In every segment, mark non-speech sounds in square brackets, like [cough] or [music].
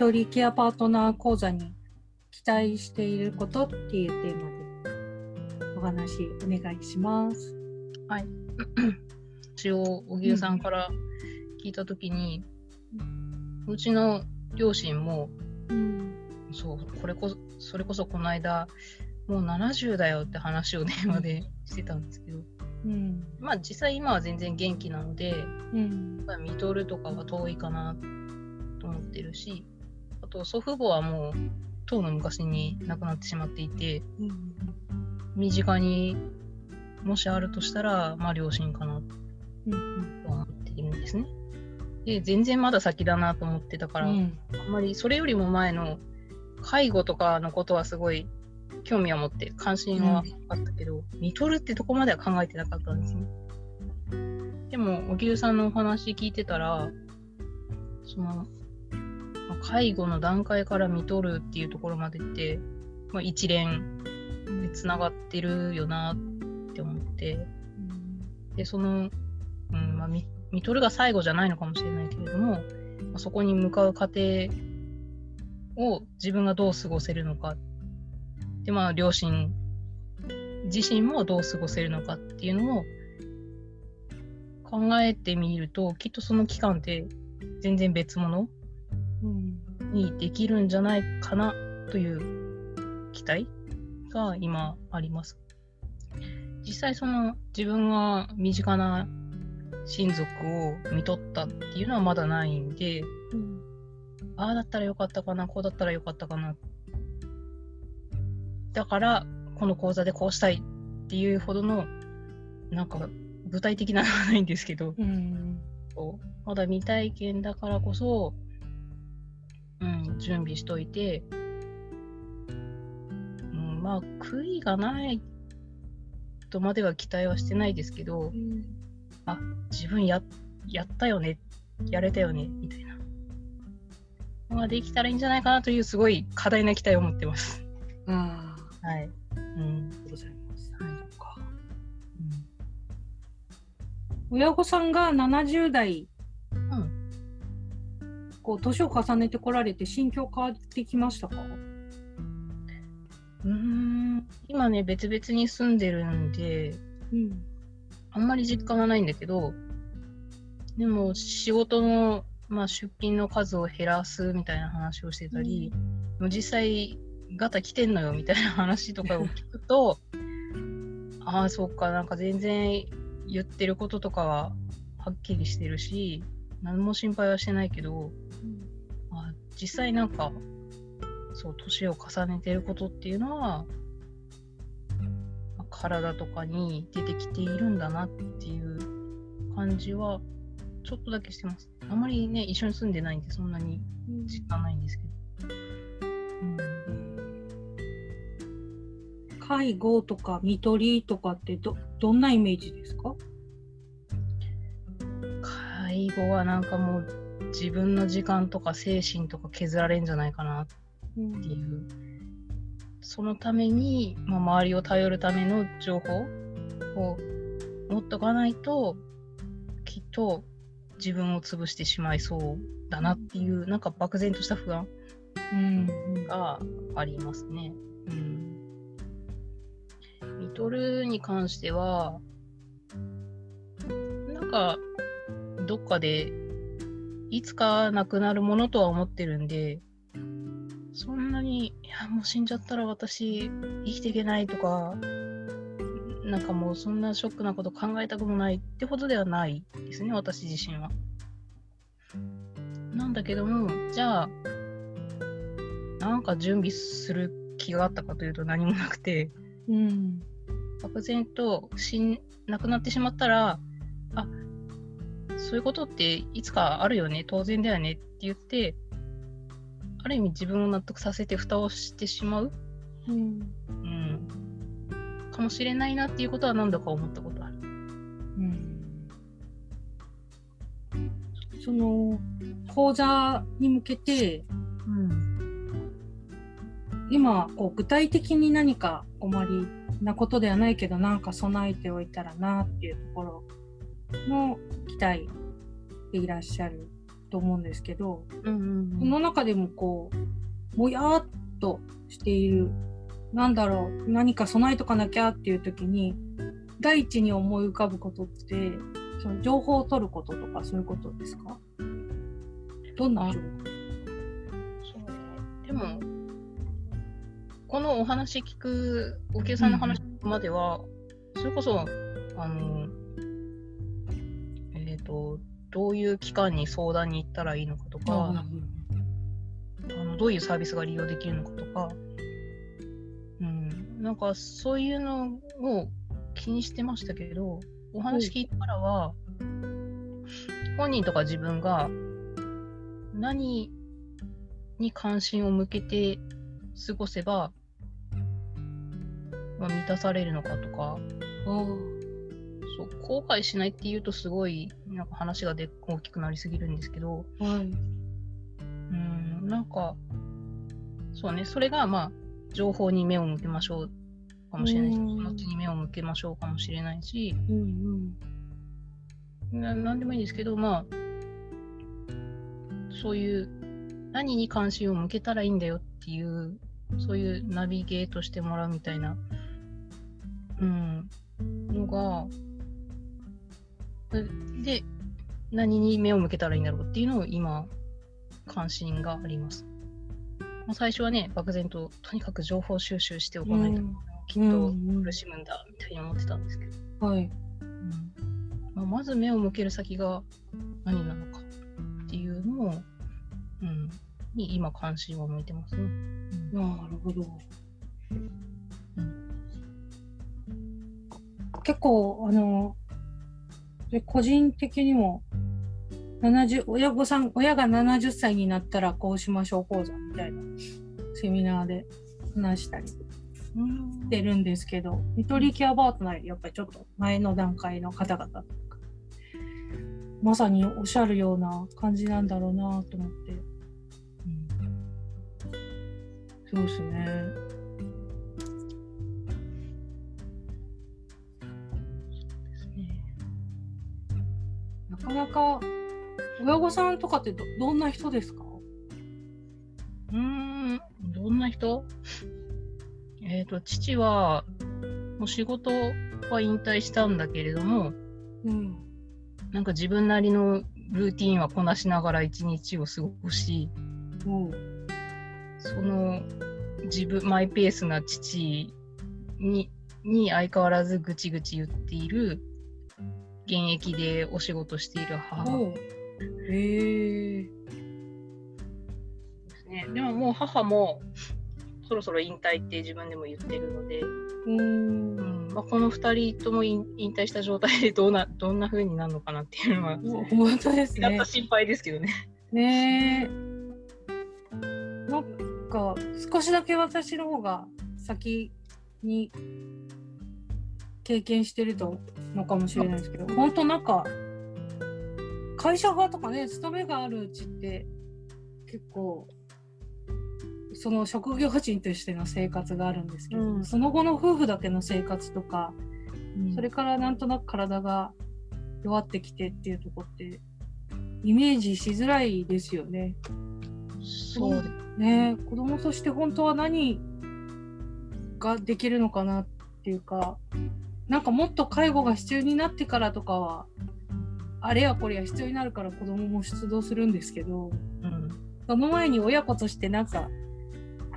さんは、見取りケアパートナー講座に期待していることっていうテーマでお話お願いします。はい。[coughs] 一応、小木さんから聞いたときに、うちの両親も、うん。そう、これこそ、それこそこの間、もう70だよって話を電話でしてたんですけど、うん。まあ実際今は全然元気なので、うん。まあ見とるとかは遠いかなと思ってるし、あと祖父母はもう、とうの昔に亡くなってしまっていて、うん。身近にもしあるとしたら、まあ両親かなうん。と思っているんですね。で、全然まだ先だなと思ってたから、うん。あんまりそれよりも前の介護とかのことはすごい興味を持って関心はあったけど、見とるってとこまでは考えてなかったんですね。でも、おぎゅうさんのお話聞いてたら、その、まあ介護の段階から見とるっていうところまでって、まあ、一連で繋がってるよなって思って、で、その、うん、まあ、見、見とるが最後じゃないのかもしれないけれども、まあ、そこに向かう過程を自分がどう過ごせるのか。で、まあ、両親自身もどう過ごせるのかっていうのを考えてみると、きっとその期間って全然別物。にできるんじゃないかなという期待が今あります。実際その自分が身近な親族を見とったっていうのはまだないんで、うん。ああだったらよかったかな、こうだったらよかったかな。だから、この講座でこうしたいっていうほどの、なんか具体的なのはないんですけど、うん。まだ未体験だからこそ、うん、準備しといて、うん、まあ、悔いがないとまでは期待はしてないですけど、自分や、やったよね、やれたよね、みたいな。のができたらいいんじゃないかなというすごい過大な期待を持ってます。ああ、はい。うん。ございます。はいそうか親御さんが70代、うん。こう、年を重ねてこられて心境変わってきましたか？うーん。今ね、別々に住んでるんで、うん。あんまり実感はないんだけど、でも仕事の、まあ、出勤の数を減らすみたいな話をしてたり、もう実際ガタ来てんのよみたいな話とかを聞くと、[laughs] ああ、そっか、なんか全然言ってることとかははっきりしてるし、何も心配はしてないけど、あ実際なんか、そう、年を重ねてることっていうのは、まあ体とかに出てきているんだなっていう感じは、ちょっとだけしてます。あんまりね、一緒に住んでないんで、そんなにうん実感ないんですけど。うん介護とか看取りとかってど、どんなイメージですか？介護はなんかもう自分の時間とか精神とか削られんじゃないかなうんっていう。そのために、まあ、周りを頼るための情報を持っとかないと、きっと自分を潰してしまいそうだなっていう、なんか漠然とした不安うん。がありますね。うん。見とるに関しては、なんか、どっかで、いつかなくなるものとは思ってるんで、そんなに、いや、もう死んじゃったら私、生きていけないとか、なんかもうそんなショックなこと考えたくもないってほどではないですね、私自身は。なんだけども、じゃあ、なんか準備する気があったかというと何もなくて、うん。漠然と死ん、亡くなってしまったら、あ、そういうことっていつかあるよね、当然だよねって言って、ある意味自分を納得させて蓋をしてしまう、うん。うん、かもしれないなっていうことは何度か思ったことある。うんその講座に向けてうん。今こう具体的に何かおまりなことではないけどなんか備えておいたらなっていうところの期待でいらっしゃると思うんですけど、うんうんその中でもこう、もやーっとしている、なんだろう、何か備えとかなきゃっていう時に、第一に思い浮かぶことって、その情報を取ることとかそういうことですか？どんな情報？そうね。でも、このお話聞く、お客さんの話までは、それこそ、あの、と、どういう機関に相談に行ったらいいのかとか、あのどういうサービスが利用できるのかとか、うん、なんかそういうのを気にしてましたけど、お話聞いてからは、本人とか自分が何に関心を向けて過ごせば、まあ、満たされるのかとか、そう後悔しないっていうとすごいなんか話がで大きくなりすぎるんですけど、はい。うん、なんか、そうね、それが、まあ、情報に目を向けましょうかもしれないし、気うん持ちに目を向けましょうかもしれないし、うんうん。ななんでもいいんですけど、まあ、そういう、何に関心を向けたらいいんだよっていう、そういうナビゲートしてもらうみたいな、うん、のが、で、何に目を向けたらいいんだろうっていうのを今、関心があります。まあ、最初はね、漠然と、とにかく情報収集しておかないと、きっと苦しむんだ、みたいに思ってたんですけど。はい。うんまあ、まず目を向ける先が何なのかっていうのを、うん、に今関心を向いてますね。うんなるほど。うん結構、あの、で個人的にも、70親御さん、親が70歳になったらこうしましょう講座みたいなセミナーで話したりしてるんですけど、ニトリケアバートナーよりやっぱりちょっと前の段階の方々とか、まさにおっしゃるような感じなんだろうなと思って。うんそうですね。かなか親御さんとかってどどんな人ですか？うーん、どんな人？えっ、と、父は、もう仕事は引退したんだけれども、うん。なんか自分なりのルーティンはこなしながら一日を過ごし、おその自分マイペースな父にに相変わらずぐちぐち言っている現役でお仕事している母。おへえ。ですね。でももう母もそろそろ引退って自分でも言ってるので、うーん。うん。まあ、この2人とも引引退した状態で [laughs] どうなどんな風になるのかなっていうのは、お本当ですね。違った心配ですけどね。ねえ。なんか少しだけ私の方が先に経験してるとのかもしれないですけど本当なんか会社側とかね勤めがあるうちって結構その職業人としての生活があるんですけど、うん。その後の夫婦だけの生活とかそれからなんとなく体が弱ってきてっていうとこってイメージしづらいですよね。そうですね子供として本当は何ができるのかなっていうかなんかもっと介護が必要になってからとかはあれやこれや必要になるから子供も出動するんですけどうんその前に親子としてなんか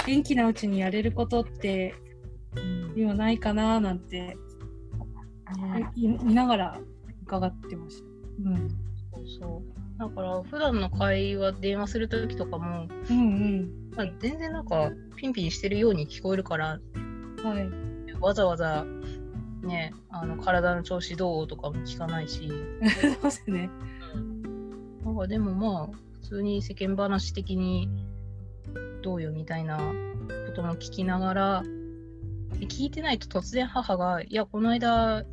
元気なうちにやれることってうん今ないかななんてねい見ながら伺ってました。うんそうそう。だから普段の会話、電話するときとかも、うんうんまあ、全然なんかピンピンしてるように聞こえるから、はい。わざわざね、あの体の調子どうとかも聞かないし、[laughs] そうですね。なんかでもまあ、普通に世間話的にどうよみたいなことも聞きながら、で聞いてないと突然母が、いや、この間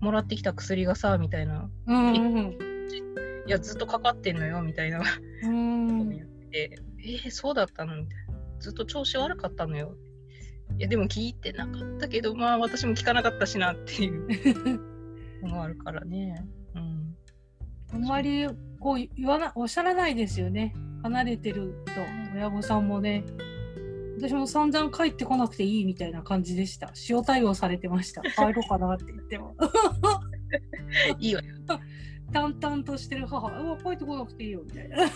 もらってきた薬がさ、みたいな、うんうんいや、ずっとかかってんのよ、みたいなうん。うん言って、えー、そうだったの？みたいな。ずっと調子悪かったのよ。いや、でも聞いてなかったけど、まあ私も聞かなかったしなっていう [laughs] のがあるからね。うん。あんまりこう言わな、おっしゃらないですよね。離れてると、親御さんもね。私も散々帰ってこなくていいみたいな感じでした。塩対応されてました。帰ろうかなって言っても。[laughs] いいわよ。[laughs] 淡々としてる母、うわ、帰ってこなくていいよみたいな。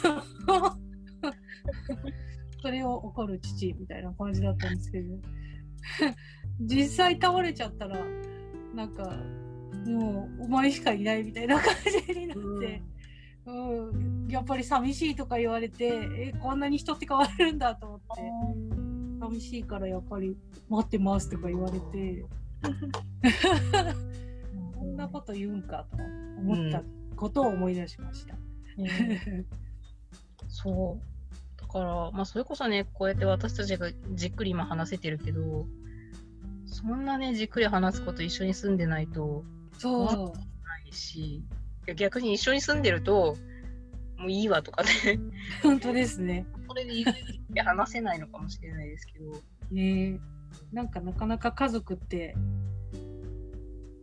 それを怒る父みたいな感じだったんですけど、[laughs] 実際倒れちゃったら、なんか、もうお前しかいないみたいな感じになって、うん、やっぱり寂しいとか言われて、え、こんなに人って変わるんだと思って、寂しいからやっぱり待ってますとか言われて、[laughs] こんなこと言うんかと思ったことを思い出しました。ね。[laughs] そう。だから、まあ、それこそね、こうやって私たちがじっくり今話せてるけど、そんなね、じっくり話すこと一緒に住んでないとそう。ないし、逆に一緒に住んでると、もういいわとかね、本当ですね。それでいい話せないのかもしれないですけど、ねえなんかなかなか家族って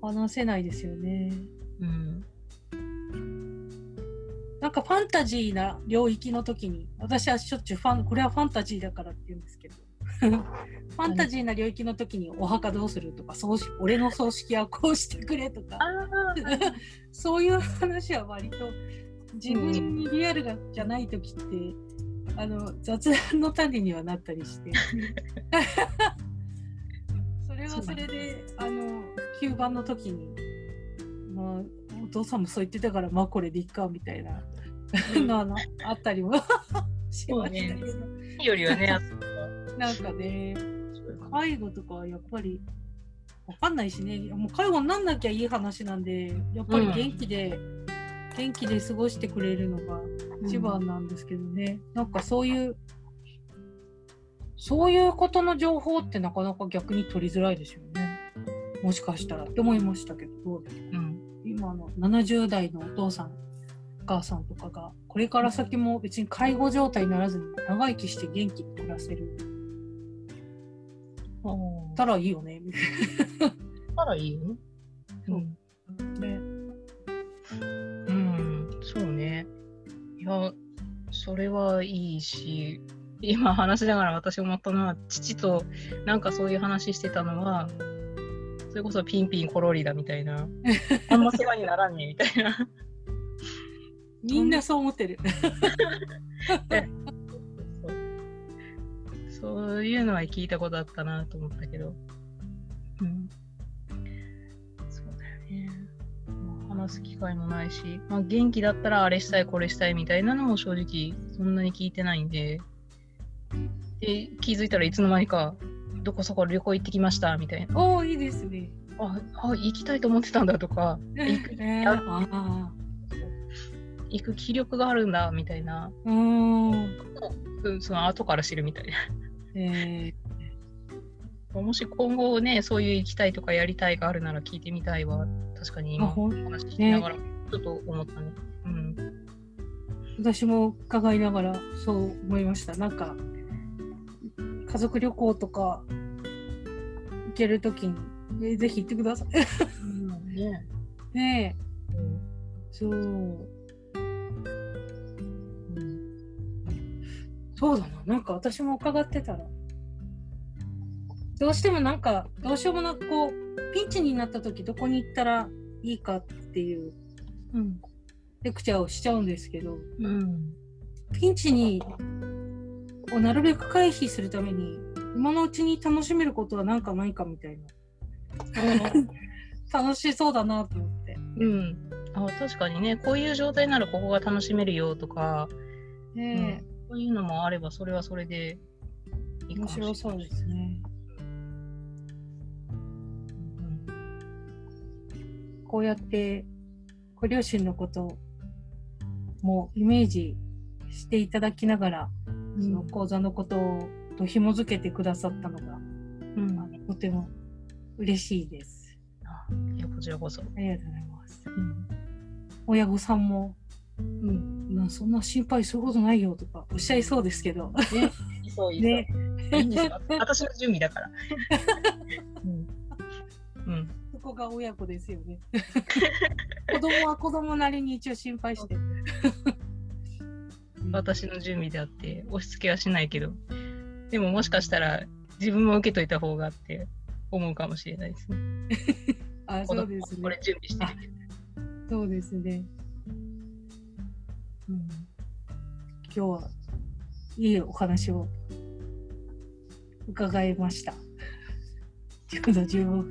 話せないですよね。うん。なんかファンタジーな領域の時に、私はしょっちゅうファン、これはファンタジーだからって言うんですけど、[laughs] ファンタジーな領域の時にお墓どうするとか、葬式俺の葬式はこうしてくれとか、あ [laughs] そういう話は割と自分にリアルがじゃない時って、あの雑談の種にはなったりして。[laughs] それはそれで、あの、9番の時に、まあ、お父さんもそう言ってたから、まあこれでいっか、みたいな [laughs] のあのあったりも [laughs] しましたけど、あ、[laughs] よりはね、あなんかね、介護とかはやっぱり、わかんないしね、もう介護になんなきゃいい話なんで、やっぱり元気で、元気で過ごしてくれるのが一番なんですけどね、なんかそういう、そういうことの情報ってなかなか逆に取りづらいですよね。もしかしたらって思いましたけど、うん。今の70代のお父さん、お母さんとかが、これから先も別に介護状態にならずに長生きして元気に暮らせるたらいいよね、みたいたらいいよね。そね。うん、そうね。いや、それはいいし、今話しながら私思ったのは、父となんかそういう話してたのは、それこそピンピンコロリだみたいな、[laughs] あんま世話にならんねみたいな。みんなそう思ってる。そういうのは聞いたことあったなと思ったけど。うん。そうだよね。まあ話す機会もないし、まあ、元気だったらあれしたいこれしたいみたいなのも正直そんなに聞いてないんで、で気づいたらいつの間にかどこそこ旅行行ってきましたみたいな。おお、いいですね。あ、あ行きたいと思ってたんだとか、[laughs] 行くえー、ああ。行く気力があるんだみたいな、うーん。うんその後から知るみたいな。えもし今後ね、そういう行きたいとかやりたいがあるなら聞いてみたいわ。確かに今話聞きながら、ちょっと思ったね。うん。私も伺いながらそう思いました。なんか、家族旅行とか行けるときに、えーぜひ行ってください。ね [laughs] ねえ、そう。そうだな。なんか私も伺ってたら、どうしてもなんか、どうしようもなくこう、ピンチになった時どこに行ったらいいかっていううん。レクチャーをしちゃうんですけど、うん。ピンチに、をなるべく回避するために、今のうちに楽しめることはなんかないかみたいな。[laughs] 楽しそうだなと思って。うん。あ、確かにね、こういう状態ならここが楽しめるよとか、ねそういうのもあれば、それはそれでいいかもしれない白そうですね。こうやってご両親のこともイメージしていただきながら、うんその講座のことをと紐づけてくださったのが、うん。とても嬉しいです。あこちらこそ。ありがとうございます。うん。親御さんも、うん。なそんな心配することないよとかおっしゃいそうですけど。ね、そういいそう。ね。いいんですよ。[laughs] 私の準備だから。うん。うん。そこが親子ですよね。[laughs] 子供は子供なりに一応心配して。[laughs] 私の準備であって、押し付けはしないけど、でももしかしたら自分も受けといた方がって思うかもしれないですね。あ、そうですねこれ。準備してる。そうですね。今日はいいお話を伺いました。ちょうど15分、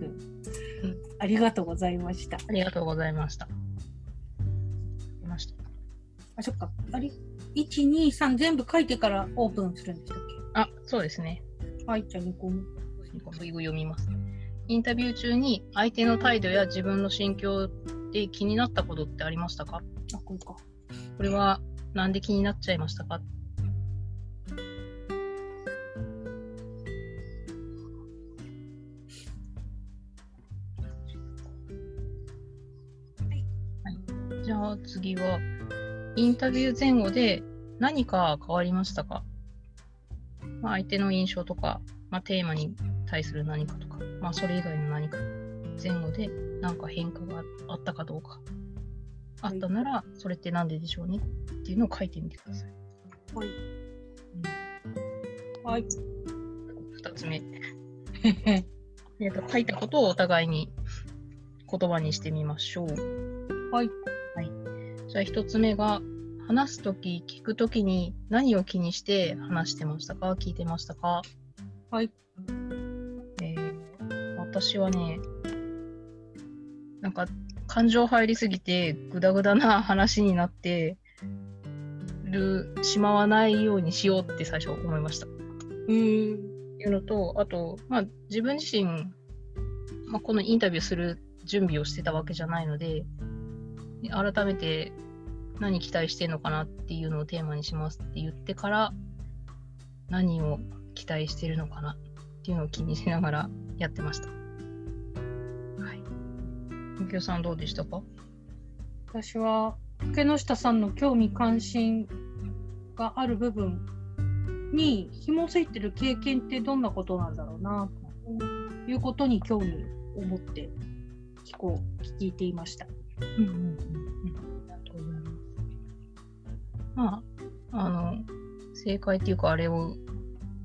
うんありがとうございました。ありがとうございました。ましたあ、そっか。あれ ?1、2、3全部書いてからオープンするんでしたっあ、そうですね。けはい、じゃあ2個目。次読みます。インタビュー中に相手の態度や自分の心境で気になったことってありましたか？あ、これか。これはなんで気になっちゃいましたか？はい。じゃあ次は、インタビュー前後で何か変わりましたか、まあ、相手の印象とか、まあ、テーマに対する何かとか、まあ、それ以外の何か前後で何か変化があったかどうかあったなら、それって何ででしょうねっていうのを書いてみてください。はい。はい。2つ目。[laughs] えっと書いたことをお互いに言葉にしてみましょう。はい。じゃあ1つ目が、話すとき、聞くときに何を気にして話してましたか？聞いてましたか？はい。えー私はね、なんか感情入りすぎてグダグダな話になってるしまわないようにしようって最初思いました。っうーん。ていうのと、あと、まあ、自分自身、まあ、このインタビューする準備をしてたわけじゃないので、改めて何期待してんのかなっていうのをテーマにしますって言ってから、何を期待してるのかなっていうのを気にしながらやってました。きおさんどうでしたか？私は竹之下さんの興味関心がある部分に紐づいてる経験ってどんなことなんだろうなということに興味を持って聞こう聞いていました。うんうんうんうん。ありがとうございます。まあ、あの、正解っていうか、あれを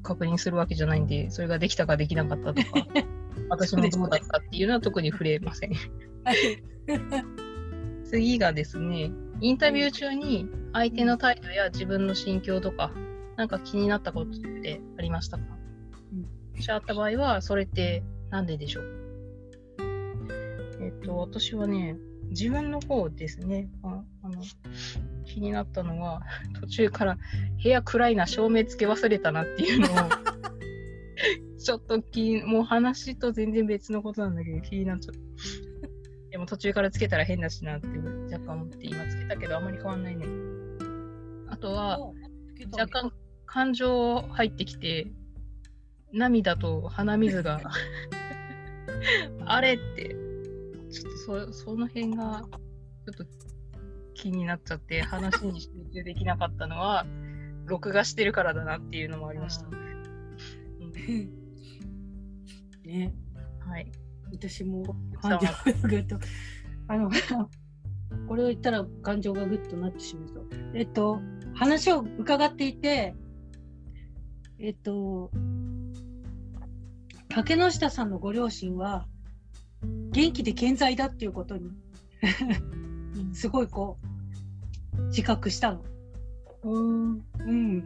確認するわけじゃないんで、それができたかできなかったとか、[laughs] 私もどうだったっていうのは特に触れません。次がですね、インタビュー中に相手の態度や自分の心境とか、なんか気になったことってありましたか、もしあった場合は、それってなんででしょう？えっと、私はね、自分の方ですね。ああの気になったのは、途中から部屋暗いな、照明つけ忘れたなっていうのを、[laughs] ちょっと気にもう話と全然別のことなんだけど、気になっちゃった。でも途中からつけたら変だしなって若干思って、今つけたけどあんまり変わんないね。あとは、若干感情入ってきて、涙と鼻水があれって、ちょっとそその辺がちょっと気になっちゃって話に集中できなかったのは録画してるからだなっていうのもありました。うん [laughs] ね、はい。私も感は情がぐっと、あの、[laughs] これを言ったら感情がぐっとなってしまう。えっと、話を伺っていて、えっと、竹之下さんのご両親は、元気で健在だっていうことに、[laughs] すごいこう、自覚したの。うん。うん。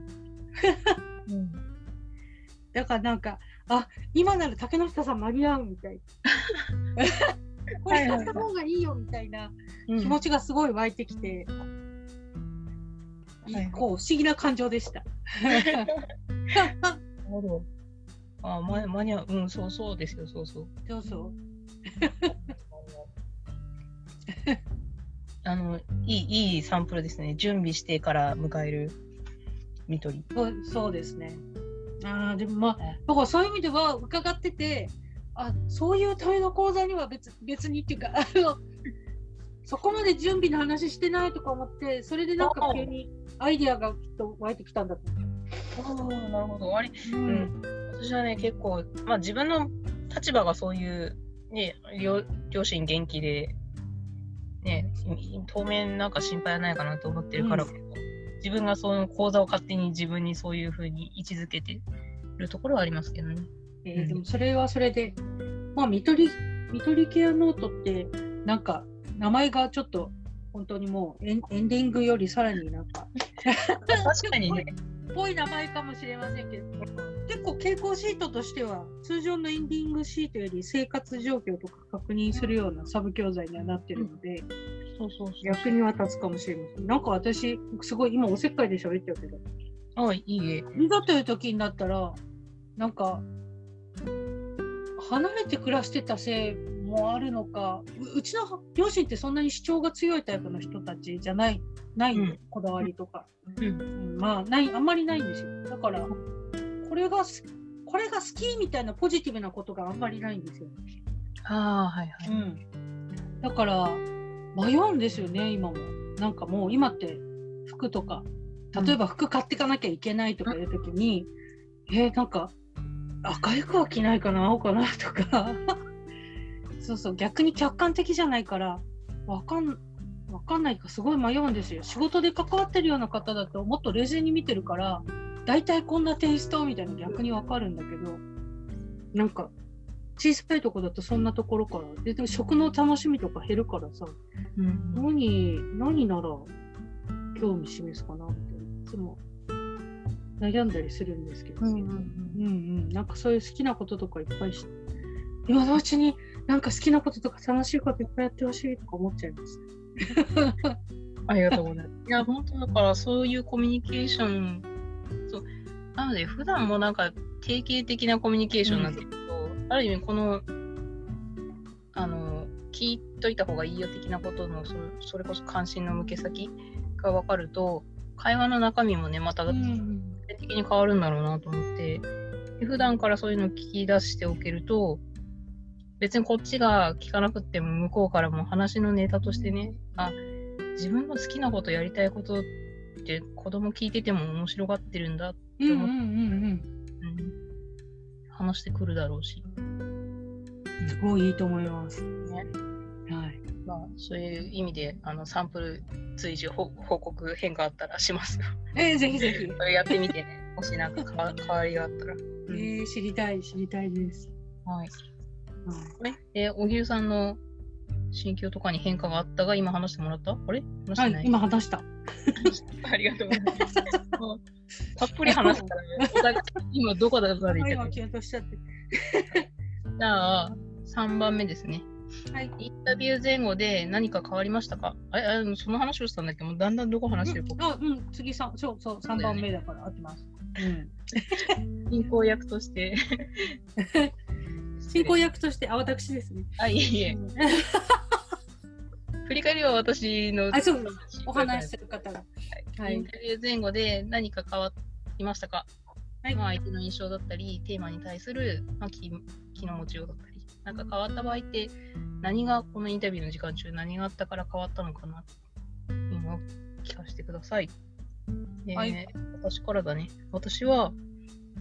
うん [laughs] だからなんか、あ、今なら竹之下さん間に合うみたいな。[laughs] これやった方がいいよみたいなうん気持ちがすごい湧いてきて、いはいこう不思議な感情でした。なるほど。あ、ま、間に合う。うん、そうそうですよ、そうそう。そうそう。[laughs] あの、いい、いいサンプルですね。準備してから迎える見取り。そうそうですね。ああ、でもまあ、だからそういう意味では伺ってて、あそういうための講座には別別にっていうか、あのそこまで準備の話してないとか思って、それでなんか急にアイディアがきっと湧いてきたんだと思ああ、なるほど。あれ、う。ううん。私はね、結構、まあ自分の立場がそういうね、両両親元気で、ね、当面なんか心配はないかなと思ってるから、うん自分がその講座を勝手に自分にそういうふうに位置づけてるところはありますけどね。うんえーでもそれはそれで、まあ、見取り、見取りケアノートって、なんか、名前がちょっと、本当にもうエン、エンディングよりさらになんか、確かにね。[laughs] ぽい名前かもしれませんけど、結構傾向シートとしては、通常のエンディングシートより生活状況とか確認するようなサブ教材にはなってるので、そうそうそう。逆には立つかもしれません。なんか私、すごい今おせっかいで喋っちゃうけど、あ、いいえ。いざという時になったら、なんか、離れて暮らしてたせいもあるのか、ううちの両親ってそんなに主張が強いタイプの人たちじゃない、ないの、うんこだわりとか。うん。うんまあ、ない、あんまりないんですよ。だから、これがす、これが好きみたいなポジティブなことがあんまりないんですよ。ああ、はいはい。うん。だから、迷うんですよね、今も。なんかもう今って服とか、例えば服買っていかなきゃいけないとかいう時に、えーなんか、赤い服は着ないかな、青かなとか。[laughs] そうそう、逆に客観的じゃないから、わかん、わかんないかすごい迷うんですよ。仕事で関わってるような方だともっと冷静に見てるから、大体こんなテイストみたいなの逆にわかるんだけど、なんか、小さいとこだとそんなところから、ででも食の楽しみとか減るからさ、うん。何、何なら興味示すかなみたい。つも悩ん。だりするん。ですけど、うん。うん。うん、なん。かそういう好きなこととかいっぱいし、今のうちになん。か好きなこととか楽しいこといっぱいやってほしいとか思っちゃいます。ありがとうございます。いや、本当だからそういうコミュニケーション、そう。なので、普段もなん。か定型的なコミュニケーションなってると、ある意味この、あの、聞いといた方がいいよ的なことのそれ、それこそ関心の向け先が分かると、会話の中身もね、またうん全的に変わるんだろうなと思って、で普段からそういうのを聞き出しておけると、別にこっちが聞かなくても向こうからも話のネタとしてね、あ、自分の好きなことやりたいことって子供聞いてても面白がってるんだ、うんうんうんうん、話してくるだろうし、うん。すごいいいと思います。ねはい。まあ、そういう意味であのサンプル追従報報告変化あったらしますよ。えーぜひぜひ。それやってみてね、もしなんか変わ変わりがあったら。[laughs] えー知りたい、知りたいです。はい。はいえ、で、小木さんの心境とかに変化があったが、今話してもらった？あれ？話してない、はい、今話した。[laughs] ありがとうございます。[laughs] たっぷり話したら、ね、今どこだかで言っ今、てキュンとしちゃって。[laughs] じゃあ、3番目ですね。はい。インタビュー前後で何か変わりましたか？ああその話をしたんだけ？ど、だんだんどこ話してるか。あ、うん、次さ、そうそう、三番目だから合ってます。うん。進行役として。[laughs] 進行役として、あ、私ですね。あ、いえいえう。ん [laughs] 振り返りは私のあ、そう、お話しする方が。はい。インタビュー前後で何か変わりましたか、はいまあ、相手の印象だったり、テーマに対する、まあ、気気の持ちようだったり、なんか変わった場合って、何がこのインタビューの時間中、何があったから変わったのかなというのを聞かせてください。えーはい私からだね。私は、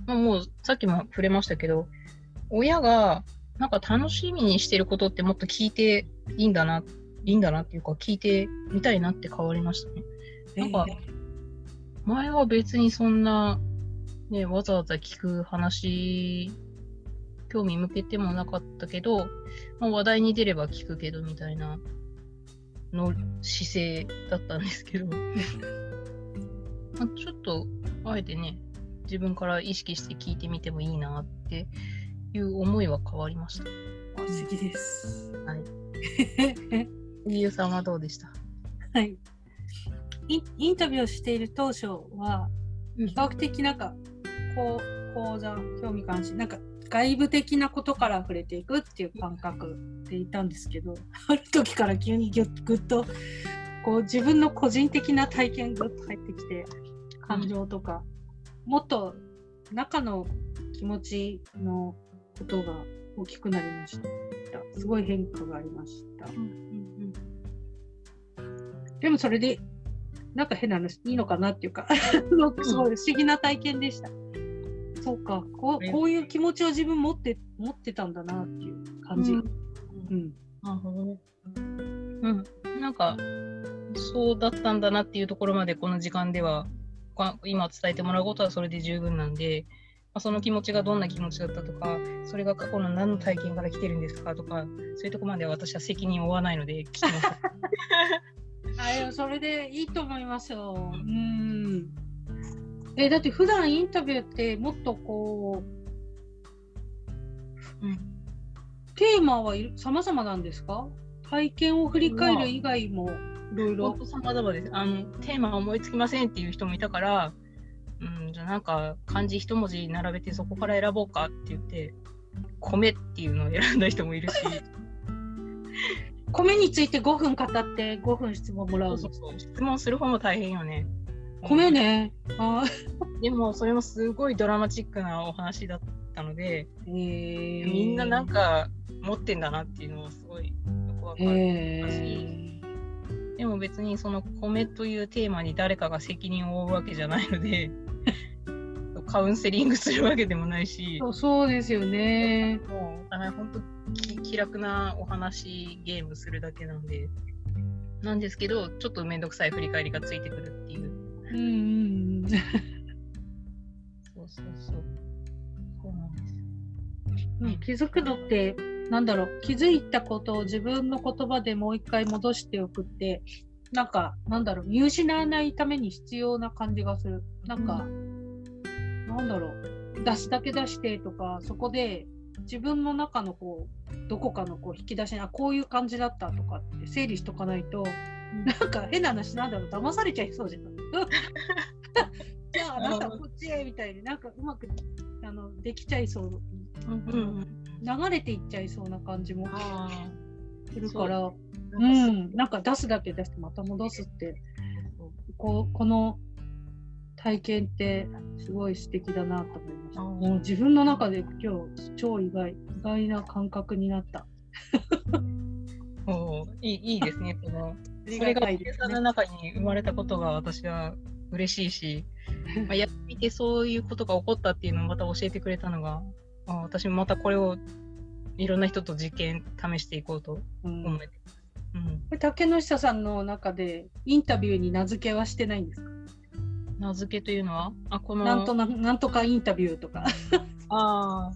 まあ、もうさっきも触れましたけど、親がなんか楽しみにしてることってもっと聞いていいんだな、いいんだなっていうか、聞いてみたいなって変わりましたね。なんか前は別にそんな、ね、わざわざ聞く話、興味向けてもなかったけど、まあ、話題に出れば聞くけどみたいなの姿勢だったんですけど、[laughs] まあ、ちょっと、あえてね、自分から意識して聞いてみてもいいなっていう思いは変わりました。あ素敵です。はい。[laughs] ゆうさんはどうでした？はい。インインタビューをしている当初は、うん比較的なんか、こう、講座、興味関心、なんか、外部的なことから触れていくっていう感覚でいたんですけど、ある時から急にぎゅっぐっと、こう、自分の個人的な体験が入ってきて、感情とか、もっと中の気持ちのことが大きくなりました。すごい変化がありました。でもそれで、なんか変な話、いいのかなっていうか、[laughs] すごい不思議な体験でした。そうかこう、こういう気持ちを自分持って思ってたんだなっていう感じ。ううんん。なるほどね。うん。なんか、そうだったんだなっていうところまでこの時間では、か今伝えてもらうことはそれで十分なんで、まあ、その気持ちがどんな気持ちだったとか、それが過去の何の体験から来てるんですかとか、そういうところまでは私は責任を負わないので聞きます。[laughs] あそれでいいと思いますよ。うん。え、だって普段インタビューってもっとこう、うんテーマはい様々なんですか？体験を振り返る以外もいろいろ本。当様々です。あの、テーマ思いつきませんっていう人もいたから、うん、じゃあなんか漢字一文字並べてそこから選ぼうかって言って、米っていうのを選んだ人もいるし、米について5分語って5分質問もらうの？そうそう質問する方も大変よね。米ね。あ [laughs] でもそれもすごいドラマチックなお話だったので、ーえー、みんななんか持ってんだなっていうのはすごいよくわかる。えでも別にその米というテーマに誰かが責任を負うわけじゃないので、カウンセリングするわけでもないしー、そうそうですよね。もうお互い本当き気楽なお話ゲームするだけなんで、なんですけど、ちょっとめんどくさい振り返りがついてくるっていう。うんうんうん。そうそうそう。そうなんです。うん気づくのってなんだろう気づいたことを自分の言葉でもう一回戻しておくってなんかなんだろう見失わないために必要な感じがするなんか、なんだろう。出すだけ出してとかそこで自分の中のこうどこかのこう引き出しにあこういう感じだったとかって整理しとかないと、なんか変な話なんだろう。騙されちゃいそうじゃん。[laughs] じゃああなたこっちへみたいになんかうまくあのできちゃいそう。うんうん流れていっちゃいそうな感じもあするから、う。んなんか出すだけ出してまた戻すって、こうこの体験ってすごい素敵だなと思いました。もう自分の中で今日超意外、意外な感覚になった。[laughs] おーいいいいですね。その [laughs] それががたいですねさんの中に生まれたことが私は嬉しいし、[laughs] まあ、やってみてそういうことが起こったっていうのをまた教えてくれたのが、あ私もまたこれをいろんな人と実験試していこうとうん思えてます。うん、竹野下さんの中でインタビューに名付けはしてないんですか、名付けというのは？あこの。なんとななんとかインタビューとか。[laughs] ああ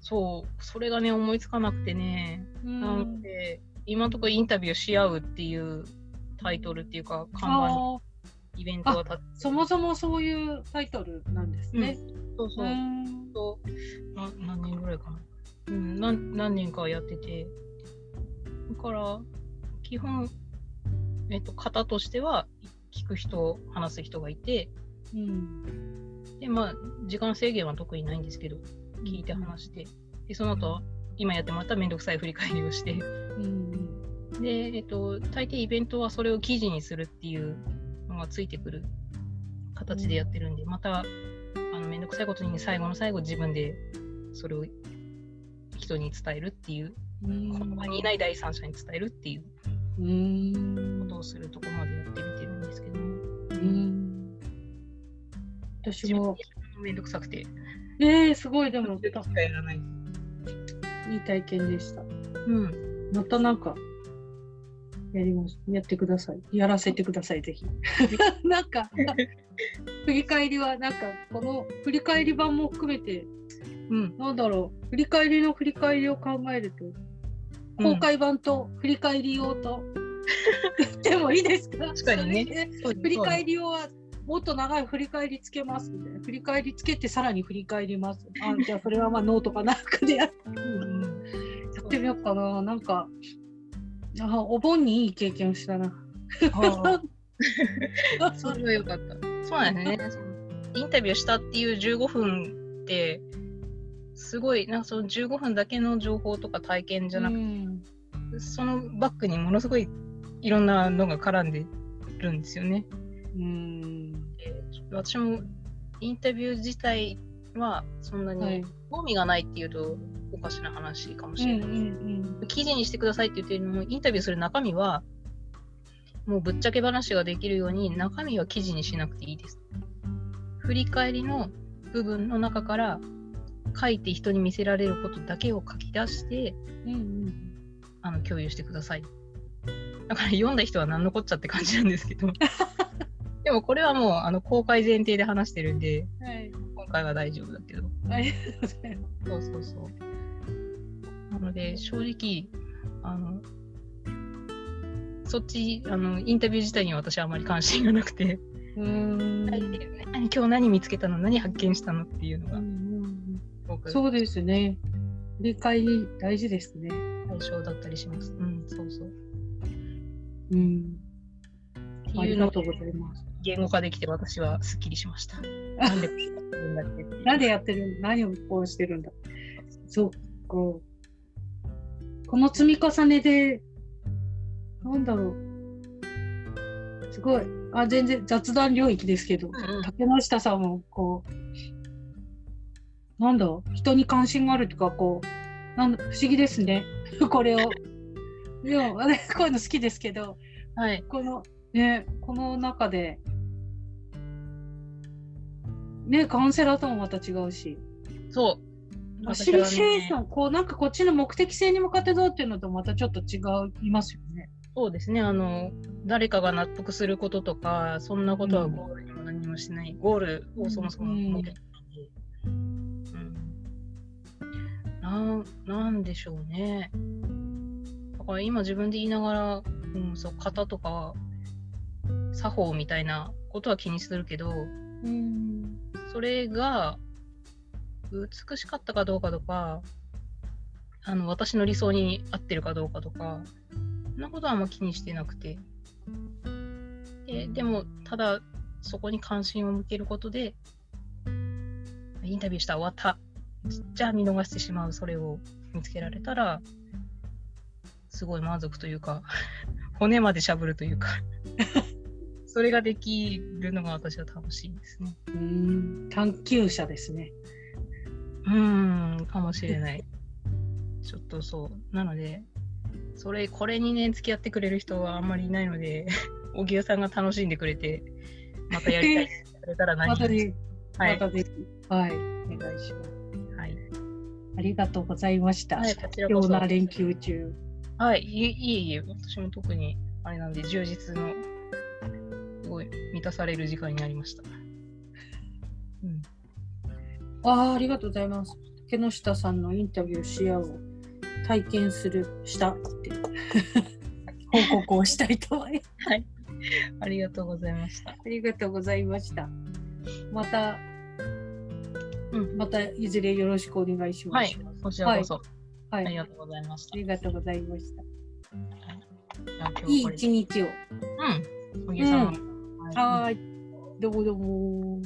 そう。それがね思いつかなくてね、うなのん、で今のところインタビューし合うっていうタイトルっていうか看板イベントが立ってそもそもそういうタイトルなんですね。そうそう。う、ん。とな何年ぐらいかな、うん、何何年かやってて。だから基本、えっと、型としては聞く人話す人がいてうん。でまあ時間制限は特にないんですけど聞いて話してでその後今やってもらっためんどくさい振り返りをしてうんで、えっと、大抵イベントはそれを記事にするっていうのがついてくる形でやってるんで、また、あの、めんどくさいことに最後の最後自分でそれを人に伝えるっていう、うん。この場にいない第三者に伝えるっていううんことをするところまでやってみてるんですけども、うん私もで、めんどくさくて、えー、すごいでもしかやらない。いい体験でした。うん。またなんかやりますやってください。やらせてくださいぜひ。[laughs] なんか振り返りはなんかこの振り返り版も含めてうん。なんだろう振り返りの振り返りを考えると公開版と振り返り用と、でもいいですか？確かにね。振り返り用はもっと長い振り返りつけますみたいな。振り返りつけてさらに振り返ります。あじゃあそれはまあノートかな。んかでやってみようかな。なんかあお盆にいい経験をしたな。[laughs] それはよかった。そうなん。ですね。インタビューしたっていう15分って、すごい、なんかその15分だけの情報とか体験じゃなくて、うんそのバックにものすごいいろんなのが絡んでるんですよね。うんで私もインタビュー自体はそんなはいに興味がないっていうとおかしな話かもしうんうれない。ん記事にしてくださいって言ってるのも、インタビューする中身は、もうぶっちゃけ話ができるように、中身は記事にしなくていいです。振り返りの部分の中から、書いて人に見せられることだけを書き出してうんうんあの共有してください。だから読んだ人は何のこっちゃって感じなんですけど。[laughs] でもこれはもうあの公開前提で話してるんで、はい。今回は大丈夫だけど。そうそうそう。なので、正直、あの、そっち、あの、インタビュー自体には私はあまり関心がなくて、うーん何今日何見つけたの？何発見したの？っていうのが、うんうん僕、そうですね。理解大事ですね。対象だったりします。うん、そうそう。うん。ありがとうございます。言語化できて私はすっきりしました。[laughs] なんでこうやってるんだってっていうなんでやってる何をこうしてるんだ？そっか。この積み重ねで、なんだろう。すごい。あ、全然雑談領域ですけど、うんうん竹之下さんも、こう、なんだ、人に関心があるとか、こう、なんだ不思議ですね。[laughs] これを。でも、私こういうの好きですけど、はい。この、ね、この中で、ね、カウンセラーともまた違うし、そう。ファシリテーション、ン。こうなんかこっちの目的性に向かってどうっていうのとまたちょっと違いますよね。そうですね。あの、誰かが納得することとか、そんなことはゴールにも何もしない。ゴールをそもそも持なん、なんでしょうね。だから今自分で言いながら、うん、そう、型とか、作法みたいなことは気にするけど、うん。それが美しかったかどうかとか、あの私の理想に合ってるかどうかとか、そんなことはあんま気にしてなくて。ででも、ただ、そこに関心を向けることで、インタビューした、終わった。じゃあ見逃してしまう、それを見つけられたら、すごい満足というか、[laughs] 骨までしゃぶるというか、[laughs] それができるのが私は楽しいですね。うん。探求者ですね。うーん、かもしれない。ちょっとそう。なので、それ、これにね、付き合ってくれる人はあんまりいないので、小木屋さんが楽しんでくれて、またやりたいって言ってくれたら何 [laughs] またで、はい。またぜひ、はい、お願いします。はい。ありがとうございました。はいこちら貴こそ連休中。はい。いえいえ私も特に、あれなんで、充実の、すごい満たされる時間になりました。うん。ああ、ありがとうございます。竹之下さんのインタビューし合うを体験する、したって、[laughs] 報告をしたいと思います。はい。ありがとうございました。ありがとうございました。また、うんまたいずれよろしくお願いしまはいす。。こちらこそ、はい。ありがとうございました。ありがとうございました。いい一日を。うん。小木さんも、はい。どうもどうも。